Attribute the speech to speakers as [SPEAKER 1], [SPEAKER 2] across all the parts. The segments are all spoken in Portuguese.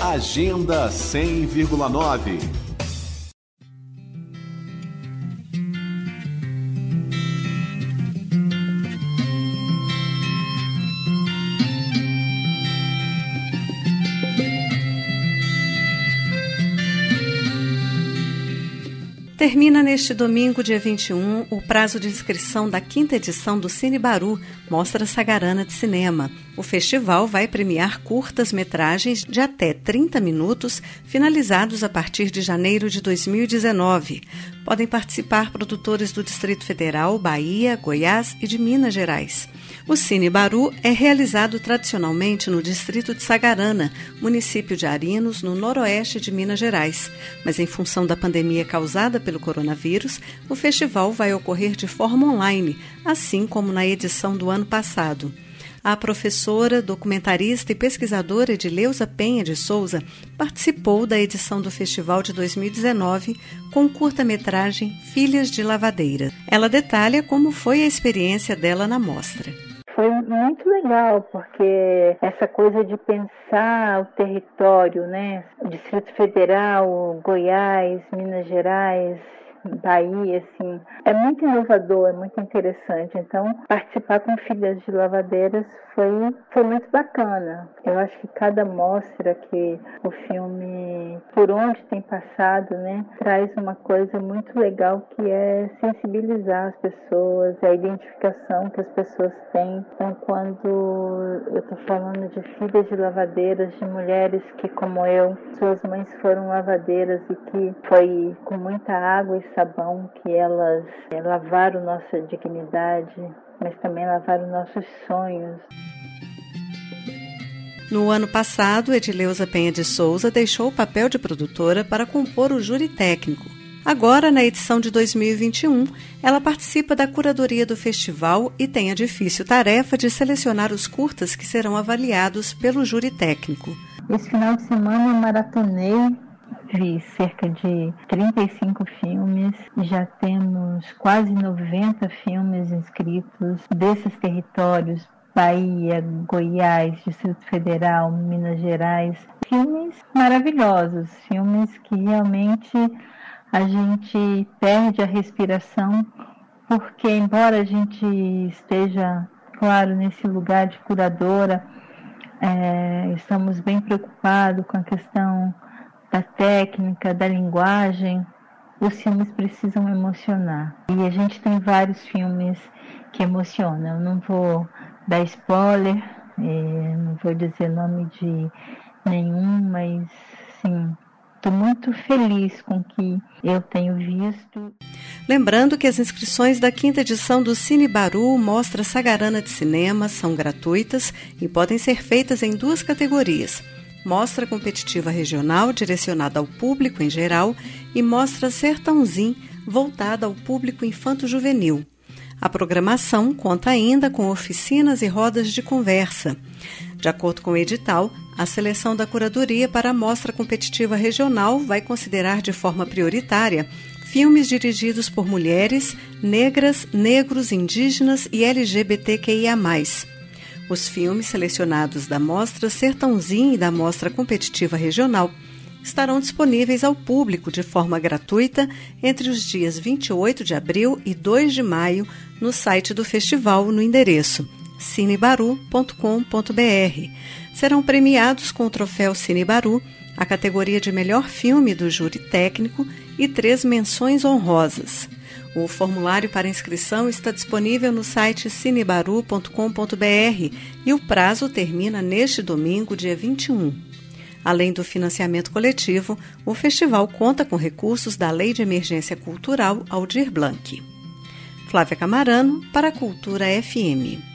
[SPEAKER 1] Agenda 100,9.
[SPEAKER 2] Termina neste domingo, dia 21, o prazo de inscrição da quinta edição do Cine Baru, Mostra Sagarana de Cinema. O festival vai premiar curtas-metragens de até 30 minutos, finalizados a partir de janeiro de 2019. Podem participar produtores do Distrito Federal, Bahia, Goiás e de Minas Gerais. O Cine Baru é realizado tradicionalmente no distrito de Sagarana, município de Arinos, no noroeste de Minas Gerais. Mas em função da pandemia causada pelo coronavírus, o festival vai ocorrer de forma online, assim como na edição do ano passado. A professora, documentarista e pesquisadora Edileuza Penha de Souza participou da edição do festival de 2019 com curta-metragem Filhas de Lavadeira. Ela detalha como foi a experiência dela na mostra.
[SPEAKER 3] Foi muito legal, porque essa coisa de pensar o território, né? Distrito Federal, Goiás, Minas Gerais, Bahia, assim, é muito inovador, é muito interessante. Então, participar com filhas de lavadeiras foi, foi muito bacana. Eu acho que cada mostra que o filme, por onde tem passado, né, traz uma coisa muito legal que é sensibilizar as pessoas, a identificação que as pessoas têm. Então, quando eu estou falando de filhas de lavadeiras, de mulheres que, como eu, suas mães foram lavadeiras e que foi com muita água e sabão que elas é, lavaram nossa dignidade, mas também lavaram nossos sonhos.
[SPEAKER 2] No ano passado, Edileuza Penha de Souza deixou o papel de produtora para compor o júri técnico. Agora, na edição de 2021, ela participa da curadoria do festival e tem a difícil tarefa de selecionar os curtas que serão avaliados pelo júri técnico.
[SPEAKER 3] Esse final de semana eu maratonei vi cerca de 35 filmes, já temos quase 90 filmes inscritos desses territórios Bahia, Goiás, Distrito Federal, Minas Gerais. Filmes maravilhosos, filmes que realmente a gente perde a respiração, porque embora a gente esteja, claro, nesse lugar de curadora, é, estamos bem preocupados com a questão da técnica, da linguagem, os filmes precisam emocionar. E a gente tem vários filmes que emocionam. Eu não vou dar spoiler, é, não vou dizer nome de nenhum, mas sim, estou muito feliz com o que eu tenho visto.
[SPEAKER 2] Lembrando que as inscrições da quinta edição do Cine Baru Mostra Sagarana de Cinema são gratuitas e podem ser feitas em duas categorias mostra competitiva regional direcionada ao público em geral e mostra Sertãozinho voltada ao público infanto-juvenil. A programação conta ainda com oficinas e rodas de conversa. De acordo com o edital, a seleção da curadoria para a mostra competitiva regional vai considerar de forma prioritária filmes dirigidos por mulheres, negras, negros, indígenas e LGBTQIA os filmes selecionados da Mostra Sertãozinho e da Mostra Competitiva Regional estarão disponíveis ao público de forma gratuita entre os dias 28 de abril e 2 de maio no site do festival no endereço cinebaru.com.br. Serão premiados com o troféu Cinebaru a categoria de melhor filme do júri técnico e três menções honrosas. O formulário para inscrição está disponível no site cinebaru.com.br e o prazo termina neste domingo, dia 21. Além do financiamento coletivo, o festival conta com recursos da Lei de Emergência Cultural Aldir Blanc. Flávia Camarano, para a Cultura FM.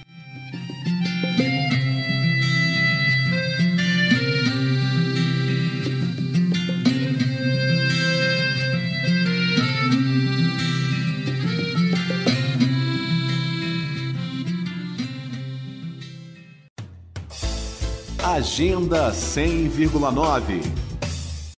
[SPEAKER 1] Agenda 100,9